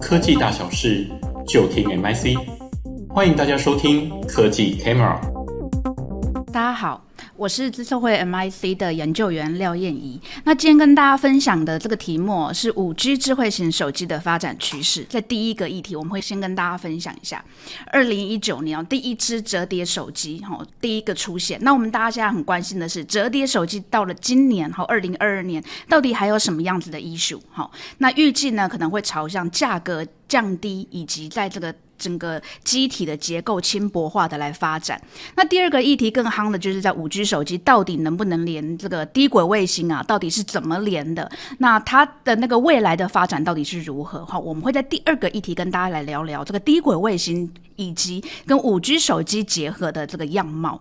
科技大小事就听 MIC，欢迎大家收听科技 Camera。大家好。我是资策会 MIC 的研究员廖燕怡。那今天跟大家分享的这个题目是五 G 智慧型手机的发展趋势。在第一个议题，我们会先跟大家分享一下，二零一九年第一支折叠手机哈，第一个出现。那我们大家现在很关心的是，折叠手机到了今年哈，二零二二年到底还有什么样子的 issue 哈？那预计呢可能会朝向价格降低，以及在这个。整个机体的结构轻薄化的来发展。那第二个议题更夯的就是在五 G 手机到底能不能连这个低轨卫星啊？到底是怎么连的？那它的那个未来的发展到底是如何？好，我们会在第二个议题跟大家来聊聊这个低轨卫星以及跟五 G 手机结合的这个样貌。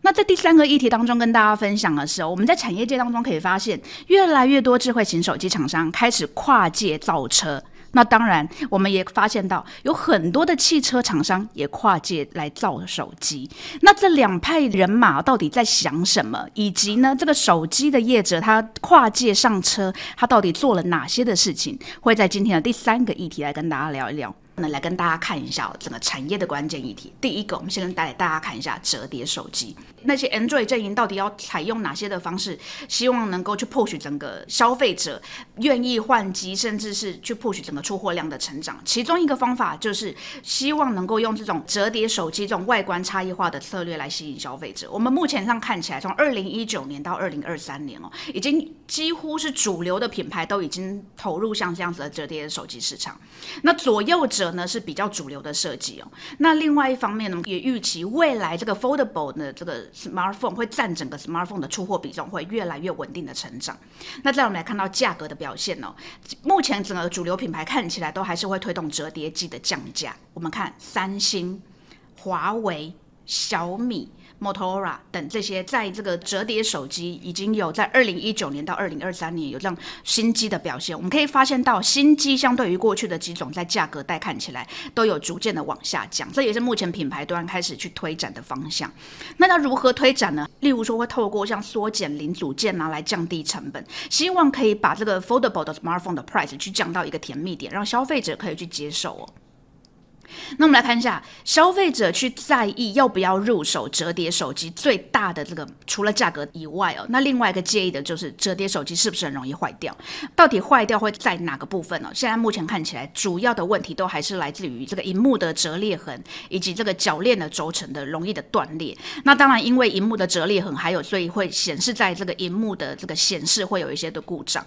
那在第三个议题当中跟大家分享的是，我们在产业界当中可以发现，越来越多智慧型手机厂商开始跨界造车。那当然，我们也发现到有很多的汽车厂商也跨界来造手机。那这两派人马到底在想什么？以及呢，这个手机的业者他跨界上车，他到底做了哪些的事情？会在今天的第三个议题来跟大家聊一聊。那来跟大家看一下整个产业的关键议题。第一个，我们先跟带大家看一下折叠手机。那些 Android 阵营到底要采用哪些的方式，希望能够去 push 整个消费者愿意换机，甚至是去 push 整个出货量的成长。其中一个方法就是希望能够用这种折叠手机这种外观差异化的策略来吸引消费者。我们目前上看起来，从二零一九年到二零二三年哦，已经几乎是主流的品牌都已经投入像这样子的折叠手机市场。那左右呢是比较主流的设计哦。那另外一方面呢，也预期未来这个 foldable 的这个 smartphone 会占整个 smartphone 的出货比重会越来越稳定的成长。那再我们来看到价格的表现哦，目前整个主流品牌看起来都还是会推动折叠机的降价。我们看三星、华为、小米。Motorola 等这些，在这个折叠手机已经有在二零一九年到二零二三年有这样新机的表现。我们可以发现到，新机相对于过去的几种，在价格带看起来都有逐渐的往下降，这也是目前品牌端开始去推展的方向。那它如何推展呢？例如说，会透过像缩减零组件啊，来降低成本，希望可以把这个 foldable 的 smartphone 的 price 去降到一个甜蜜点，让消费者可以去接受哦。那我们来看一下，消费者去在意要不要入手折叠手机最大的这个，除了价格以外哦，那另外一个介意的就是折叠手机是不是很容易坏掉？到底坏掉会在哪个部分呢？现在目前看起来，主要的问题都还是来自于这个荧幕的折裂痕，以及这个铰链的轴承的容易的断裂。那当然，因为荧幕的折裂痕，还有所以会显示在这个荧幕的这个显示会有一些的故障。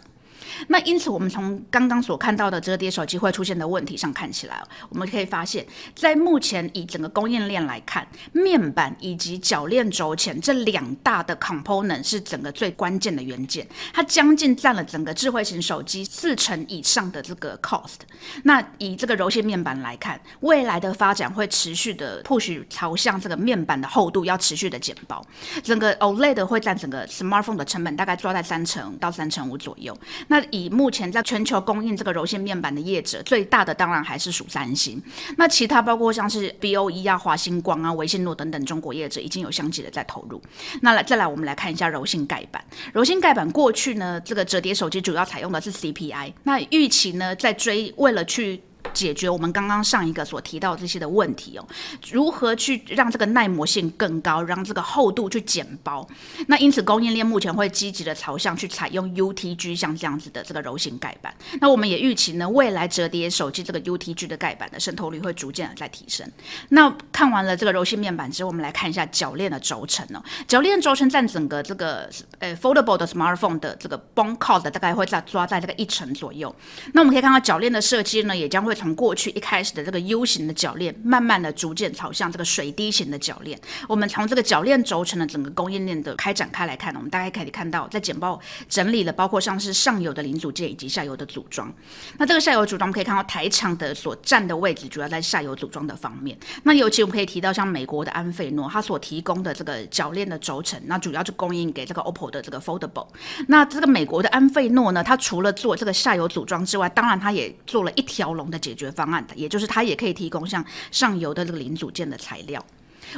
那因此，我们从刚刚所看到的折叠手机会出现的问题上看起来，我们可以发现，在目前以整个供应链来看，面板以及铰链轴前这两大的 component 是整个最关键的元件，它将近占了整个智慧型手机四成以上的这个 cost。那以这个柔性面板来看，未来的发展会持续的 push 朝向这个面板的厚度要持续的减薄，整个 OLED 会占整个 smartphone 的成本大概抓在三成到三成五左右。那以目前在全球供应这个柔性面板的业者，最大的当然还是属三星。那其他包括像是 BOE 啊、华星光啊、维信诺等等中国业者，已经有相继的在投入。那来再来，我们来看一下柔性盖板。柔性盖板过去呢，这个折叠手机主要采用的是 CPI。那预期呢，在追为了去。解决我们刚刚上一个所提到这些的问题哦，如何去让这个耐磨性更高，让这个厚度去减薄？那因此供应链目前会积极的朝向去采用 UTG 像这样子的这个柔性盖板。那我们也预期呢，未来折叠手机这个 UTG 的盖板的渗透率会逐渐的在提升。那看完了这个柔性面板之后，我们来看一下铰链的轴承哦。铰链轴承占整个这个呃 foldable 的 smartphone 的这个 BOM cost 大概会在抓在这个一成左右。那我们可以看到铰链的设计呢，也将。会从过去一开始的这个 U 型的铰链，慢慢的逐渐朝向这个水滴型的铰链。我们从这个铰链轴承的整个供应链的开展开来看，我们大概可以看到，在简报整理了包括像是上游的零组件以及下游的组装。那这个下游组装，我们可以看到台厂的所占的位置主要在下游组装的方面。那尤其我们可以提到像美国的安费诺，它所提供的这个铰链的轴承，那主要就供应给这个 OPPO 的这个 Foldable。那这个美国的安费诺呢，它除了做这个下游组装之外，当然它也做了一条龙的。解决方案的，也就是它也可以提供像上游的这个零组件的材料。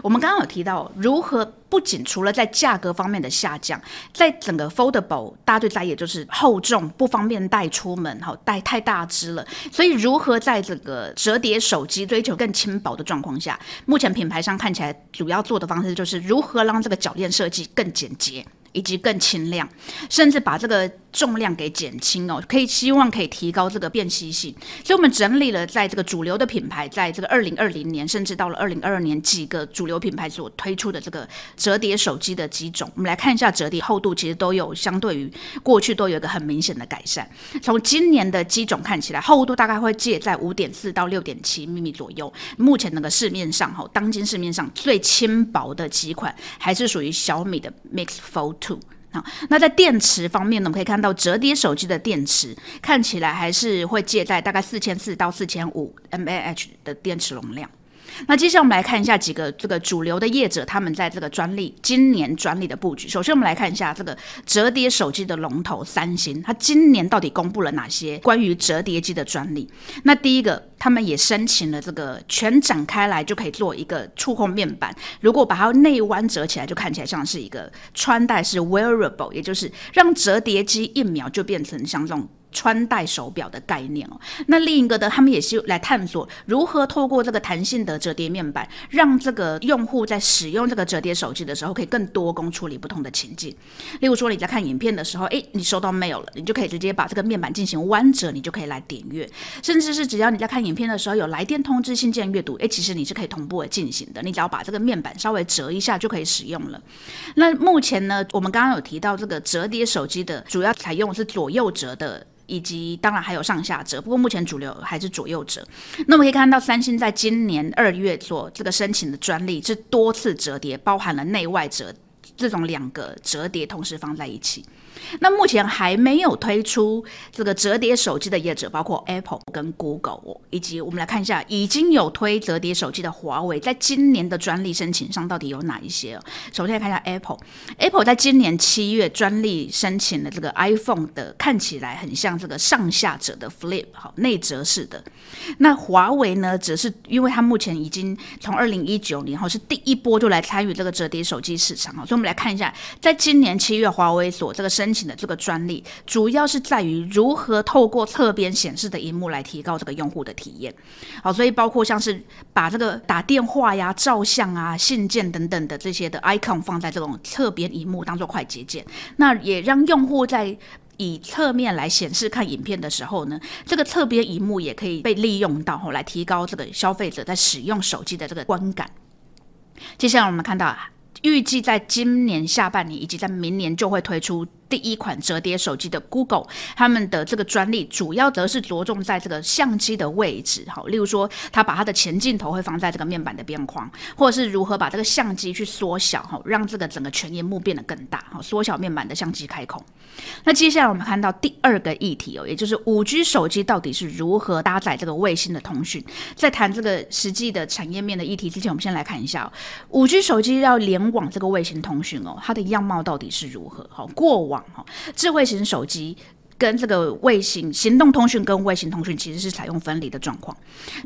我们刚刚有提到如何不仅除了在价格方面的下降，在整个 foldable，大家最在意就是厚重，不方便带出门，好带太大只了。所以如何在这个折叠手机追求更轻薄的状况下，目前品牌商看起来主要做的方式就是如何让这个铰链设计更简洁。以及更轻量，甚至把这个重量给减轻哦，可以希望可以提高这个便携性。所以，我们整理了在这个主流的品牌，在这个二零二零年，甚至到了二零二二年，几个主流品牌所推出的这个折叠手机的几种，我们来看一下折叠厚度，其实都有相对于过去都有一个很明显的改善。从今年的机种看起来，厚度大概会介在五点四到六点七毫米左右。目前那个市面上哈，当今市面上最轻薄的几款，还是属于小米的 Mix Fold。Two 好，那在电池方面呢，我们可以看到折叠手机的电池看起来还是会借在大概四千四到四千五 mAh 的电池容量。那接下来我们来看一下几个这个主流的业者，他们在这个专利今年专利的布局。首先，我们来看一下这个折叠手机的龙头三星，它今年到底公布了哪些关于折叠机的专利？那第一个，他们也申请了这个全展开来就可以做一个触控面板，如果把它内弯折起来，就看起来像是一个穿戴式 wearable，也就是让折叠机一秒就变成像这种。穿戴手表的概念哦，那另一个的，他们也是来探索如何透过这个弹性的折叠面板，让这个用户在使用这个折叠手机的时候，可以更多工处理不同的情境。例如说你在看影片的时候，诶，你收到 mail 了，你就可以直接把这个面板进行弯折，你就可以来点阅，甚至是只要你在看影影片的时候有来电通知、信件阅读，诶，其实你是可以同步的进行的，你只要把这个面板稍微折一下就可以使用了。那目前呢，我们刚刚有提到这个折叠手机的主要采用是左右折的。以及当然还有上下折，不过目前主流还是左右折。那我们可以看到，三星在今年二月做这个申请的专利是多次折叠，包含了内外折这种两个折叠同时放在一起。那目前还没有推出这个折叠手机的业者，包括 Apple 跟 Google，以及我们来看一下已经有推折叠手机的华为，在今年的专利申请上到底有哪一些？首先来看一下 Apple，Apple 在今年七月专利申请了这个 iPhone 的，看起来很像这个上下折的 Flip，好，内折式的。那华为呢，则是因为它目前已经从二零一九年后是第一波就来参与这个折叠手机市场，所以我们来来看一下，在今年七月华为所这个申请的这个专利，主要是在于如何透过侧边显示的荧幕来提高这个用户的体验。好，所以包括像是把这个打电话呀、照相啊、信件等等的这些的 icon 放在这种侧边荧幕当做快捷键，那也让用户在以侧面来显示看影片的时候呢，这个侧边荧幕也可以被利用到后来提高这个消费者在使用手机的这个观感。接下来我们看到啊，预计在今年下半年以及在明年就会推出。第一款折叠手机的 Google，他们的这个专利主要则是着重在这个相机的位置，好，例如说，他把它的前镜头会放在这个面板的边框，或者是如何把这个相机去缩小，哈，让这个整个全萤幕变得更大，好，缩小面板的相机开孔。那接下来我们看到第二个议题哦，也就是五 G 手机到底是如何搭载这个卫星的通讯。在谈这个实际的产业面的议题之前，我们先来看一下五 G 手机要联网这个卫星通讯哦，它的样貌到底是如何？好，过往。智慧型手机跟这个卫星行动通讯跟卫星通讯其实是采用分离的状况。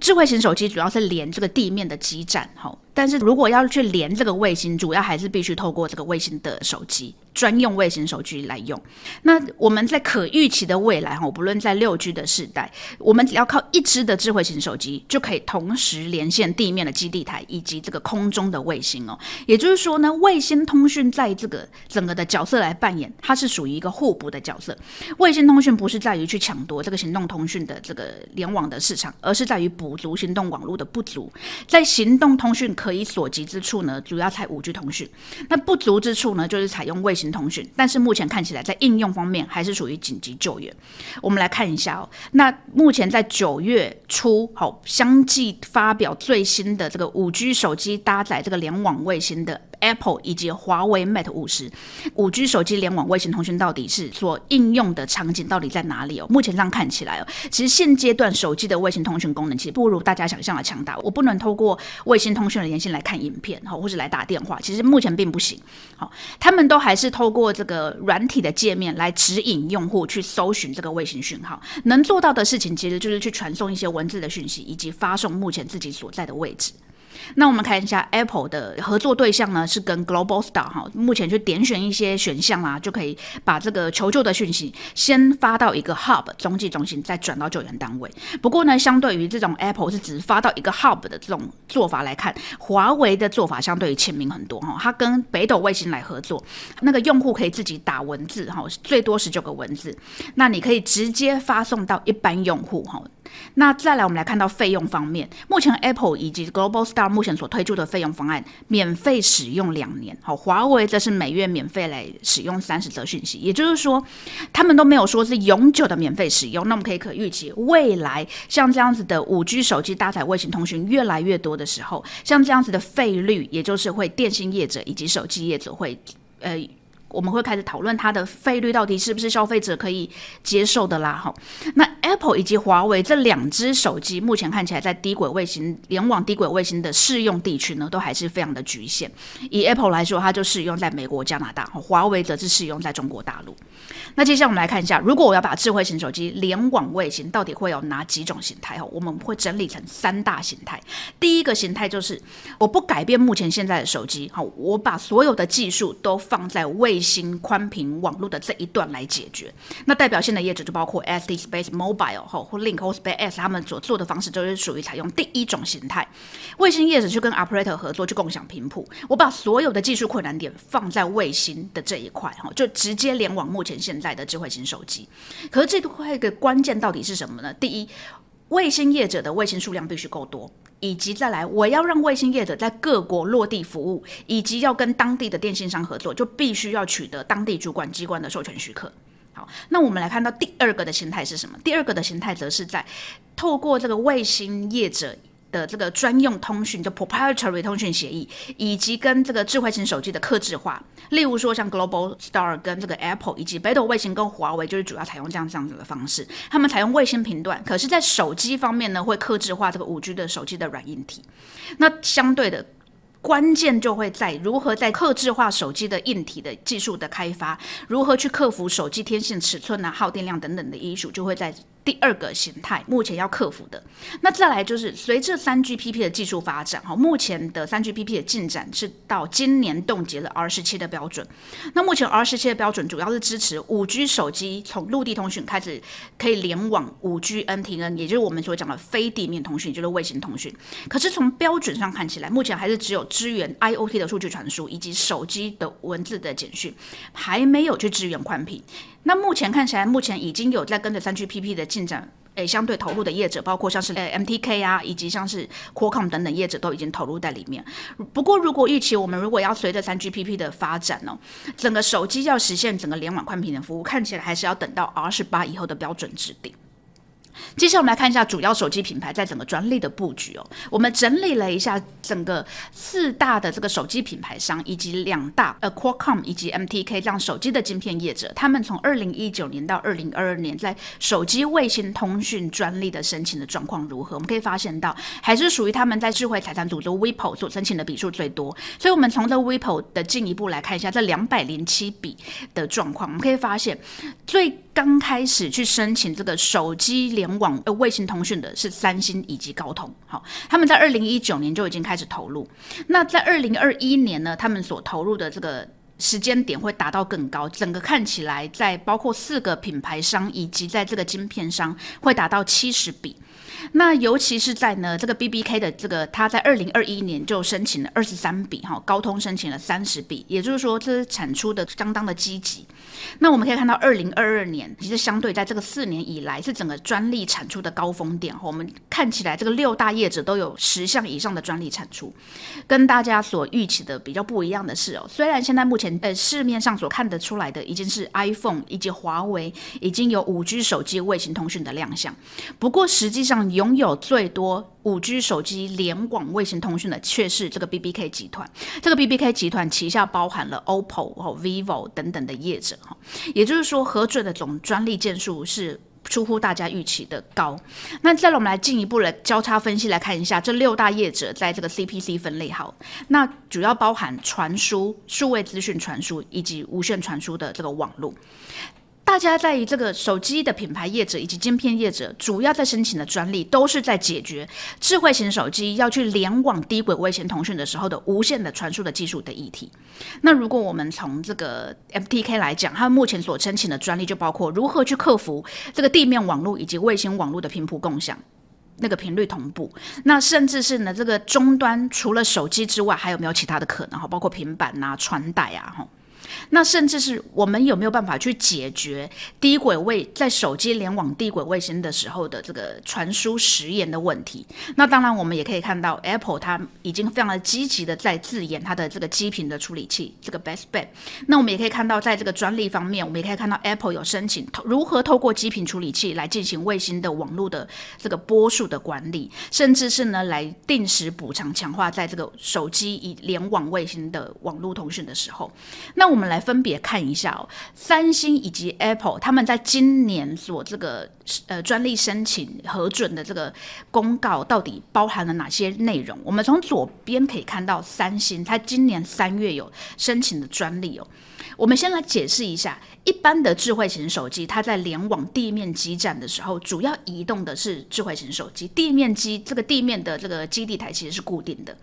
智慧型手机主要是连这个地面的基站，哈，但是如果要去连这个卫星，主要还是必须透过这个卫星的手机。专用卫星手机来用，那我们在可预期的未来哈，不论在六 G 的时代，我们只要靠一支的智慧型手机就可以同时连线地面的基地台以及这个空中的卫星哦。也就是说呢，卫星通讯在这个整个的角色来扮演，它是属于一个互补的角色。卫星通讯不是在于去抢夺这个行动通讯的这个联网的市场，而是在于补足行动网络的不足。在行动通讯可以所及之处呢，主要采五 G 通讯；那不足之处呢，就是采用卫星。通讯，但是目前看起来在应用方面还是属于紧急救援。我们来看一下哦，那目前在九月初，好，相继发表最新的这个五 G 手机搭载这个联网卫星的。Apple 以及华为 Mate 五十五 G 手机联网卫星通讯到底是所应用的场景到底在哪里哦？目前上看起来哦，其实现阶段手机的卫星通讯功能其实不如大家想象的强大。我不能透过卫星通讯的连线来看影片，好，或是来打电话，其实目前并不行。好，他们都还是透过这个软体的界面来指引用户去搜寻这个卫星讯号。能做到的事情其实就是去传送一些文字的讯息，以及发送目前自己所在的位置。那我们看一下 Apple 的合作对象呢，是跟 Globalstar 哈，目前去点选一些选项啦，就可以把这个求救的讯息先发到一个 Hub 中继中心，再转到救援单位。不过呢，相对于这种 Apple 是只发到一个 Hub 的这种做法来看，华为的做法相对于亲民很多哈。它跟北斗卫星来合作，那个用户可以自己打文字哈，最多十九个文字，那你可以直接发送到一般用户哈。那再来，我们来看到费用方面，目前 Apple 以及 Globalstar 目前所推出的费用方案，免费使用两年，好，华为则是每月免费来使用三十则讯息，也就是说，他们都没有说是永久的免费使用。那我们可以可预期，未来像这样子的五 G 手机搭载卫星通讯越来越多的时候，像这样子的费率，也就是会电信业者以及手机业者会，呃。我们会开始讨论它的费率到底是不是消费者可以接受的啦，哈。那 Apple 以及华为这两只手机目前看起来在低轨卫星联网低轨卫星的适用地区呢，都还是非常的局限。以 Apple 来说，它就适用在美国、加拿大；华为则是适用在中国大陆。那接下来我们来看一下，如果我要把智慧型手机联网卫星，到底会有哪几种形态？哈，我们会整理成三大形态。第一个形态就是我不改变目前现在的手机，好，我把所有的技术都放在卫星宽频网络的这一段来解决，那代表性的业者就包括 S D Space Mobile 哈或 Link 或 SpaceX，他们所做的方式就是属于采用第一种形态，卫星业者去跟 Operator 合作，去共享频谱，我把所有的技术困难点放在卫星的这一块，哈，就直接联网目前现在的智慧型手机。可是这块的关键到底是什么呢？第一，卫星业者的卫星数量必须够多。以及再来，我要让卫星业者在各国落地服务，以及要跟当地的电信商合作，就必须要取得当地主管机关的授权许可。好，那我们来看到第二个的形态是什么？第二个的形态则是在透过这个卫星业者。的这个专用通讯，就 proprietary 通讯协议，以及跟这个智慧型手机的克制化，例如说像 Globalstar 跟这个 Apple，以及北斗卫星跟华为，就是主要采用这样这样子的方式。他们采用卫星频段，可是，在手机方面呢，会克制化这个五 G 的手机的软硬体。那相对的关键就会在如何在客制化手机的硬体的技术的开发，如何去克服手机天线尺寸啊、耗电量等等的因素，就会在。第二个形态，目前要克服的，那再来就是随着三 GPP 的技术发展，哈，目前的三 GPP 的进展是到今年冻结了 R 十七的标准。那目前 R 十七的标准主要是支持五 G 手机从陆地通讯开始可以联网五 G NTN，也就是我们所讲的非地面通讯，就是卫星通讯。可是从标准上看起来，目前还是只有支援 IoT 的数据传输以及手机的文字的简讯，还没有去支援宽频。那目前看起来，目前已经有在跟着三 GPP 的进展，诶，相对投入的业者，包括像是诶 MTK 啊，以及像是 Qualcomm 等等业者都已经投入在里面。不过，如果预期我们如果要随着三 GPP 的发展呢，整个手机要实现整个联网宽频的服务，看起来还是要等到 R 十八以后的标准制定。接下来我们来看一下主要手机品牌在整个专利的布局哦。我们整理了一下整个四大的这个手机品牌商，以及两大呃 Qualcomm 以及 MTK 这样手机的晶片业者，他们从二零一九年到二零二二年在手机卫星通讯专利的申请的状况如何？我们可以发现到，还是属于他们在智慧财产组织 WIPO 所申请的笔数最多。所以，我们从这 WIPO 的进一步来看一下这两百零七笔的状况，我们可以发现最。刚开始去申请这个手机联网呃卫星通讯的是三星以及高通，好，他们在二零一九年就已经开始投入。那在二零二一年呢，他们所投入的这个时间点会达到更高，整个看起来在包括四个品牌商以及在这个晶片商会达到七十比。那尤其是在呢，这个 BBK 的这个，他在二零二一年就申请了二十三笔哈，高通申请了三十笔，也就是说，这是产出的相当的积极。那我们可以看到，二零二二年其实相对在这个四年以来是整个专利产出的高峰点。哈我们看起来，这个六大业者都有十项以上的专利产出，跟大家所预期的比较不一样的是哦，虽然现在目前呃市面上所看得出来的已经是 iPhone 以及华为已经有五 G 手机卫星通讯的亮相，不过实际上拥有最多五 G 手机联网卫星通讯的却是这个 BBK 集团。这个 BBK 集团旗下包含了 OPPO 和 VIVO 等等的业者哈，也就是说核准的总专利件数是出乎大家预期的高。那再来我们来进一步的交叉分析来看一下这六大业者在这个 CPC 分类好，那主要包含传输、数位资讯传输以及无线传输的这个网络。大家在这个手机的品牌业者以及晶片业者，主要在申请的专利，都是在解决智慧型手机要去联网低轨卫星通讯的时候的无线的传输的技术的议题。那如果我们从这个 MTK 来讲，它目前所申请的专利就包括如何去克服这个地面网络以及卫星网络的频谱共享，那个频率同步。那甚至是呢，这个终端除了手机之外，还有没有其他的可能？哈，包括平板啊、穿戴啊，哈。那甚至是我们有没有办法去解决低轨卫在手机联网低轨卫星的时候的这个传输时延的问题？那当然，我们也可以看到 Apple 它已经非常的积极的在自研它的这个基频的处理器，这个 Baseband。那我们也可以看到，在这个专利方面，我们也可以看到 Apple 有申请如何透过基频处理器来进行卫星的网络的这个波数的管理，甚至是呢来定时补偿强化在这个手机以联网卫星的网络通讯的时候，那我们来。来分别看一下哦，三星以及 Apple 他们在今年所这个呃专利申请核准的这个公告到底包含了哪些内容？我们从左边可以看到，三星它今年三月有申请的专利哦。我们先来解释一下，一般的智慧型手机，它在联网地面基站的时候，主要移动的是智慧型手机，地面基这个地面的这个基地台其实是固定的。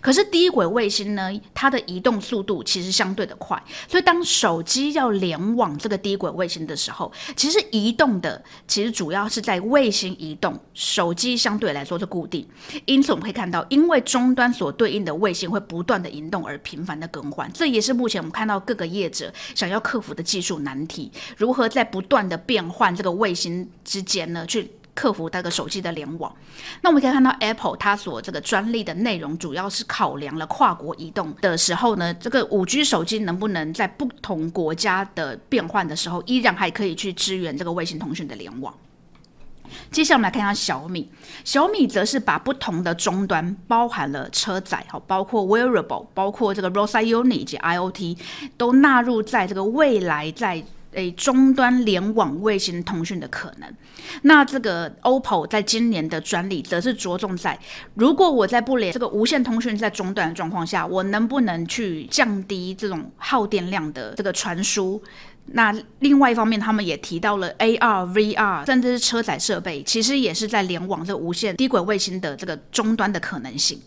可是低轨卫星呢，它的移动速度其实相对的快，所以当手机要联网这个低轨卫星的时候，其实移动的其主要是在卫星移动，手机相对来说是固定。因此我们可以看到，因为终端所对应的卫星会不断的移动而频繁的更换，这也是目前我们看到各个业者想要克服的技术难题，如何在不断的变换这个卫星之间呢，去克服这个手机的联网？那我们可以看到，Apple 它所这个专利的内容，主要是考量了跨国移动的时候呢，这个五 G 手机能不能在不同国家的变换的时候，依然还可以去支援这个卫星通讯的联网。接下来我们来看一下小米，小米则是把不同的终端，包含了车载，好，包括 wearable，包括这个 roadside unit 以及 IoT，都纳入在这个未来在诶终端联网卫星通讯的可能。那这个 OPPO 在今年的专利则是着重在，如果我在不连这个无线通讯在中断的状况下，我能不能去降低这种耗电量的这个传输？那另外一方面，他们也提到了 AR、VR，甚至是车载设备，其实也是在联网这无线低轨卫星的这个终端的可能性。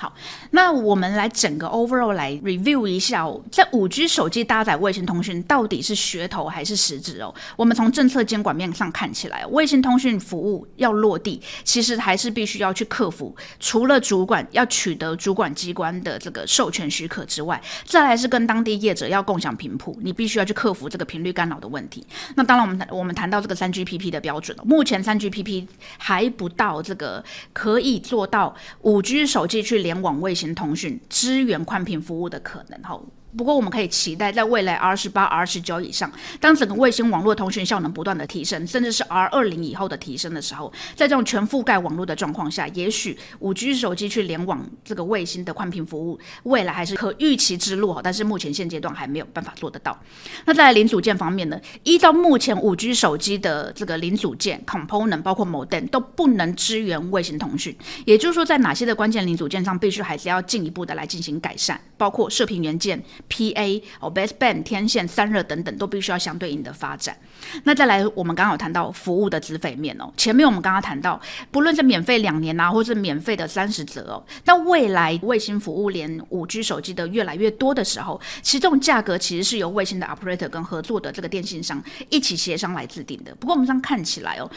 好，那我们来整个 overall 来 review 一下哦，在五 G 手机搭载卫星通讯到底是噱头还是实质哦？我们从政策监管面上看起来，卫星通讯服务要落地，其实还是必须要去克服，除了主管要取得主管机关的这个授权许可之外，再来是跟当地业者要共享频谱，你必须要去克服这个频率干扰的问题。那当然，我们我们谈到这个三 GPP 的标准，目前三 GPP 还不到这个可以做到五 G 手机去连。联网卫星通讯支援宽频服务的可能，吼。不过，我们可以期待，在未来 R 十八、R 十九以上，当整个卫星网络通讯效能不断的提升，甚至是 R 二零以后的提升的时候，在这种全覆盖网络的状况下，也许五 G 手机去联网这个卫星的宽频服务，未来还是可预期之路哈。但是目前现阶段还没有办法做得到。那在零组件方面呢？依照目前五 G 手机的这个零组件 component，包括 modem 都不能支援卫星通讯，也就是说，在哪些的关键零组件上，必须还是要进一步的来进行改善，包括射频元件。PA 哦，baseband 天线散热等等都必须要相对应的发展。那再来，我们刚刚有谈到服务的资费面哦。前面我们刚刚谈到，不论是免费两年啊，或是免费的三十折哦，那未来卫星服务连五 G 手机的越来越多的时候，其实这种价格其实是由卫星的 operator 跟合作的这个电信商一起协商来制定的。不过我们这样看起来哦。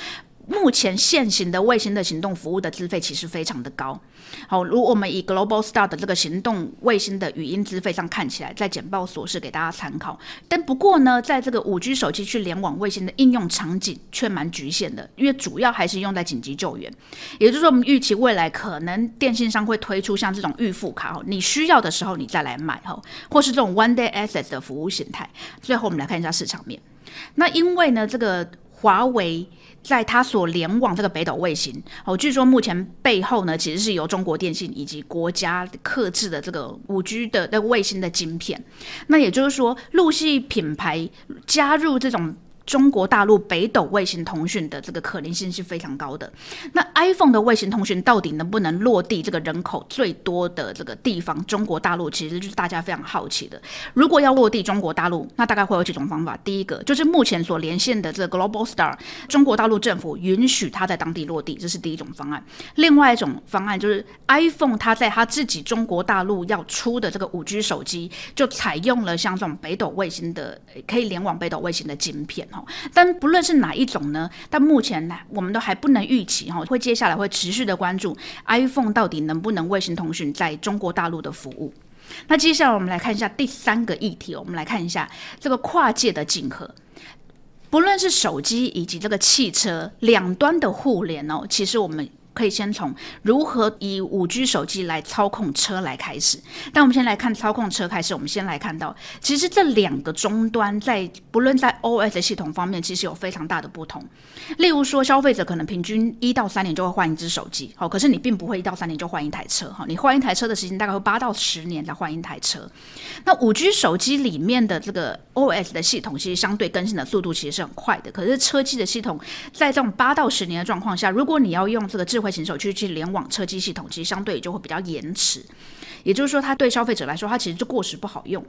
目前现行的卫星的行动服务的资费其实非常的高。好，如果我们以 Globalstar 的这个行动卫星的语音资费上看起来，在简报所示给大家参考。但不过呢，在这个五 G 手机去联网卫星的应用场景却蛮局限的，因为主要还是用在紧急救援。也就是说，我们预期未来可能电信商会推出像这种预付卡，你需要的时候你再来买哈，或是这种 One Day Access 的服务形态。最后我们来看一下市场面。那因为呢，这个华为。在它所联网这个北斗卫星，哦，据说目前背后呢，其实是由中国电信以及国家刻制的这个五 G 的那个卫星的晶片。那也就是说，陆系品牌加入这种中国大陆北斗卫星通讯的这个可能性是非常高的。那 iPhone 的卫星通讯到底能不能落地这个人口最多的这个地方？中国大陆其实就是大家非常好奇的。如果要落地中国大陆，那大概会有几种方法。第一个就是目前所连线的这个 Globalstar，中国大陆政府允许它在当地落地，这是第一种方案。另外一种方案就是 iPhone 它在它自己中国大陆要出的这个五 G 手机，就采用了像这种北斗卫星的可以联网北斗卫星的晶片。但不论是哪一种呢，但目前呢，我们都还不能预期哈，会接下来会持续的关注 iPhone 到底能不能卫星通讯在中国大陆的服务。那接下来我们来看一下第三个议题，我们来看一下这个跨界的竞合，不论是手机以及这个汽车两端的互联哦，其实我们。可以先从如何以五 G 手机来操控车来开始。但我们先来看操控车开始，我们先来看到，其实这两个终端在不论在 OS 系统方面，其实有非常大的不同。例如说，消费者可能平均一到三年就会换一只手机，好，可是你并不会一到三年就换一台车，哈，你换一台车的时间大概会八到十年才换一台车。那五 G 手机里面的这个 OS 的系统，其实相对更新的速度其实是很快的。可是车机的系统，在这种八到十年的状况下，如果你要用这个智慧型手去去联网车机系统，其实相对就会比较延迟。也就是说，它对消费者来说，它其实就过时不好用。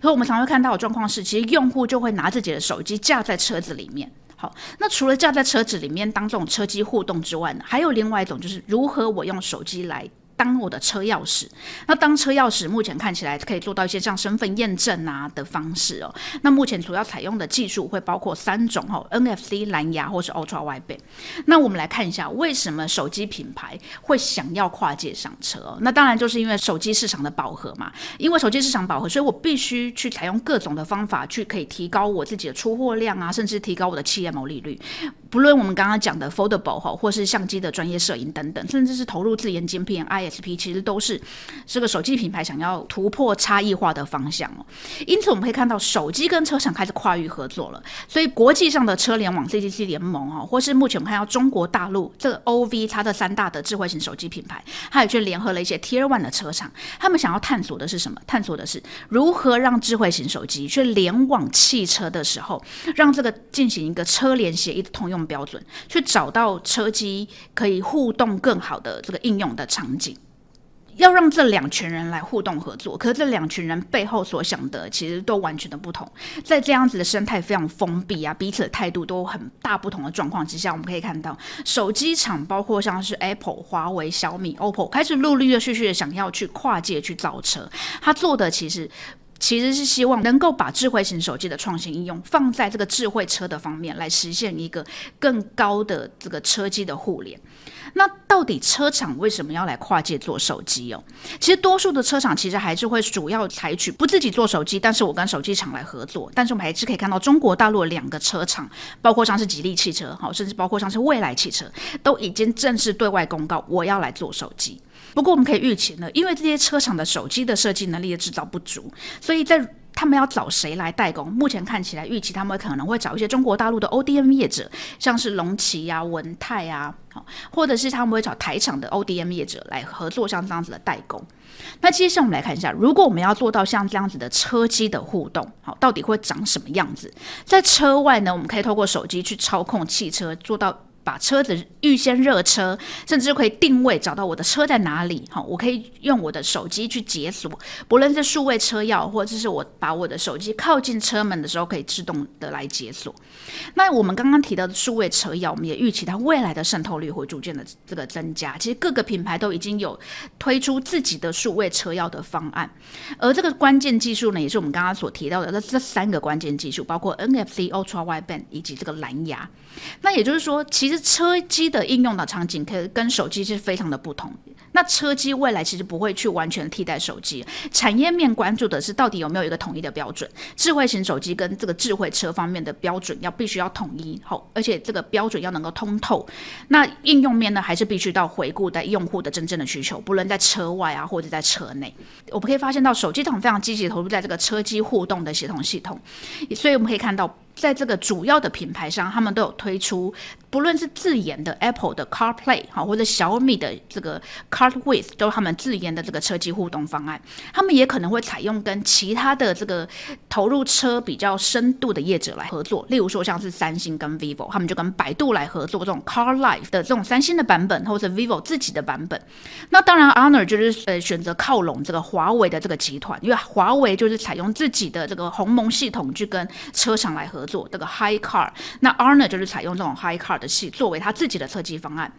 所以我们常会看到的状况是，其实用户就会拿自己的手机架在车子里面。好，那除了架在车子里面当这种车机互动之外呢，还有另外一种就是如何我用手机来。当我的车钥匙，那当车钥匙目前看起来可以做到一些像身份验证啊的方式哦。那目前主要采用的技术会包括三种哦，NFC 蓝牙或是 Ultra Wideband。那我们来看一下为什么手机品牌会想要跨界上车哦？那当然就是因为手机市场的饱和嘛。因为手机市场饱和，所以我必须去采用各种的方法去可以提高我自己的出货量啊，甚至提高我的企业毛利率。不论我们刚刚讲的 Foldable 哈，或是相机的专业摄影等等，甚至是投入自研晶片 ISP，其实都是这个手机品牌想要突破差异化的方向哦。因此，我们可以看到手机跟车厂开始跨域合作了。所以，国际上的车联网 CCC 联盟哈，或是目前我们看到中国大陆这个 OV 它的三大的智慧型手机品牌，还有去联合了一些 Tier One 的车厂，他们想要探索的是什么？探索的是如何让智慧型手机去联网汽车的时候，让这个进行一个车联协议的通用。标准去找到车机可以互动更好的这个应用的场景，要让这两群人来互动合作，可是这两群人背后所想的其实都完全的不同。在这样子的生态非常封闭啊，彼此的态度都很大不同的状况之下，我们可以看到手机厂包括像是 Apple、华为、小米、OPPO 开始陆陆续续的想要去跨界去造车，他做的其实。其实是希望能够把智慧型手机的创新应用放在这个智慧车的方面，来实现一个更高的这个车机的互联。那到底车厂为什么要来跨界做手机哦？其实多数的车厂其实还是会主要采取不自己做手机，但是我跟手机厂来合作。但是我们还是可以看到中国大陆两个车厂，包括像是吉利汽车，好，甚至包括像是蔚来汽车，都已经正式对外公告我要来做手机。不过我们可以预期呢，因为这些车厂的手机的设计能力的制造不足，所以在他们要找谁来代工？目前看起来预期他们可能会找一些中国大陆的 ODM 业者，像是龙旗啊、文泰啊，或者是他们会找台厂的 ODM 业者来合作，像这样子的代工。那接下来我们来看一下，如果我们要做到像这样子的车机的互动，好，到底会长什么样子？在车外呢，我们可以透过手机去操控汽车，做到。把车子预先热车，甚至可以定位找到我的车在哪里。好，我可以用我的手机去解锁，不论是数位车钥，或者是我把我的手机靠近车门的时候，可以自动的来解锁。那我们刚刚提到的数位车钥，我们也预期它未来的渗透率会逐渐的这个增加。其实各个品牌都已经有推出自己的数位车钥的方案，而这个关键技术呢，也是我们刚刚所提到的这这三个关键技术，包括 NFC、Ultra Wideband 以及这个蓝牙。那也就是说，其其实车机的应用的场景，可跟手机是非常的不同。那车机未来其实不会去完全替代手机，产业面关注的是到底有没有一个统一的标准。智慧型手机跟这个智慧车方面的标准要必须要统一，好，而且这个标准要能够通透。那应用面呢，还是必须到回顾在用户的真正的需求，不论在车外啊，或者在车内。我们可以发现到手机厂非常积极投入在这个车机互动的协同系统，所以我们可以看到在这个主要的品牌上，他们都有推出，不论是自研的 Apple 的 CarPlay 哈，或者小米的这个 CarWith，都是他们自研的这个车机互动方案。他们也可能会采用跟其他的这个投入车比较深度的业者来合作，例如说像是三星跟 vivo，他们就跟百度来合作这种 CarLife 的这种三星的版本，或者 vivo 自己的版本。那当然，Honor 就是呃选择靠拢这个华为的这个集团，因为华为就是采用自己的这个鸿蒙系统去跟车厂来合作。这个 high car，那 Honor 就是采用这种 high car 的系作为它自己的设计方案。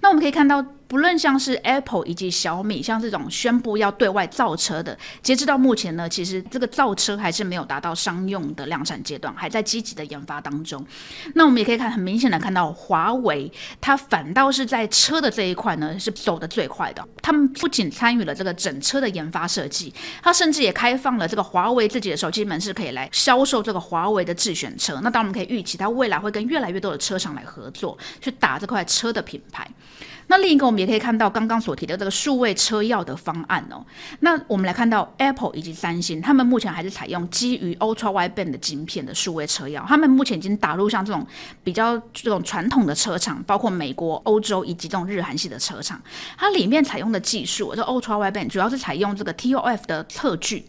那我们可以看到，不论像是 Apple 以及小米，像这种宣布要对外造车的，截至到目前呢，其实这个造车还是没有达到商用的量产阶段，还在积极的研发当中。那我们也可以看很明显的看到，华为它反倒是在车的这一块呢是走得最快的。他们不仅参与了这个整车的研发设计，它甚至也开放了这个华为自己的手机门市，可以来销售这个华为的智选车。那当我们可以预期，它未来会跟越来越多的车厂来合作，去打这块车的品牌。那另一个，我们也可以看到刚刚所提的这个数位车钥的方案哦。那我们来看到 Apple 以及三星，他们目前还是采用基于 Ultra Wideband 的晶片的数位车钥。他们目前已经打入像这种比较这种传统的车厂，包括美国、欧洲以及这种日韩系的车厂。它里面采用的技术，这 Ultra Wideband 主要是采用这个 ToF 的测距。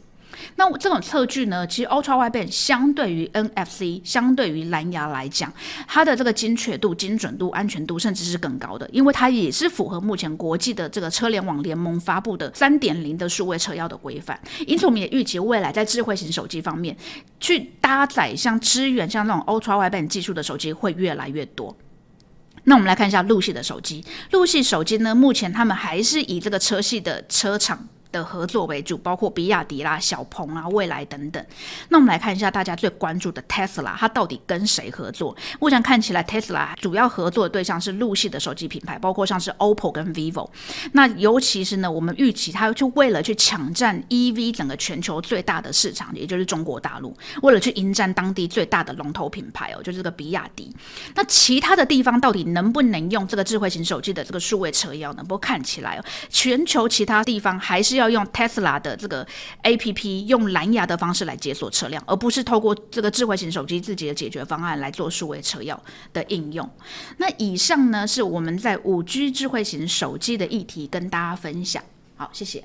那这种测距呢，其实 Ultra Wideband 相对于 NFC，相对于蓝牙来讲，它的这个精确度、精准度、安全度，甚至是更高的，因为它也是符合目前国际的这个车联网联盟发布的三点零的数位车钥的规范。因此，我们也预期未来在智慧型手机方面，去搭载像支援像这种 Ultra Wideband 技术的手机会越来越多。那我们来看一下陆系的手机，陆系手机呢，目前他们还是以这个车系的车厂。的合作为主，包括比亚迪啦、小鹏啊、蔚来等等。那我们来看一下大家最关注的 Tesla，它到底跟谁合作？目前看起来，Tesla 主要合作的对象是陆系的手机品牌，包括像是 OPPO 跟 VIVO。那尤其是呢，我们预期它就为了去抢占 EV 整个全球最大的市场，也就是中国大陆，为了去迎战当地最大的龙头品牌哦，就是这个比亚迪。那其他的地方到底能不能用这个智慧型手机的这个数位车钥呢？不过看起来哦，全球其他地方还是要。要用 Tesla 的这个 APP，用蓝牙的方式来解锁车辆，而不是透过这个智慧型手机自己的解决方案来做数位车钥的应用。那以上呢，是我们在五 G 智慧型手机的议题跟大家分享。好，谢谢。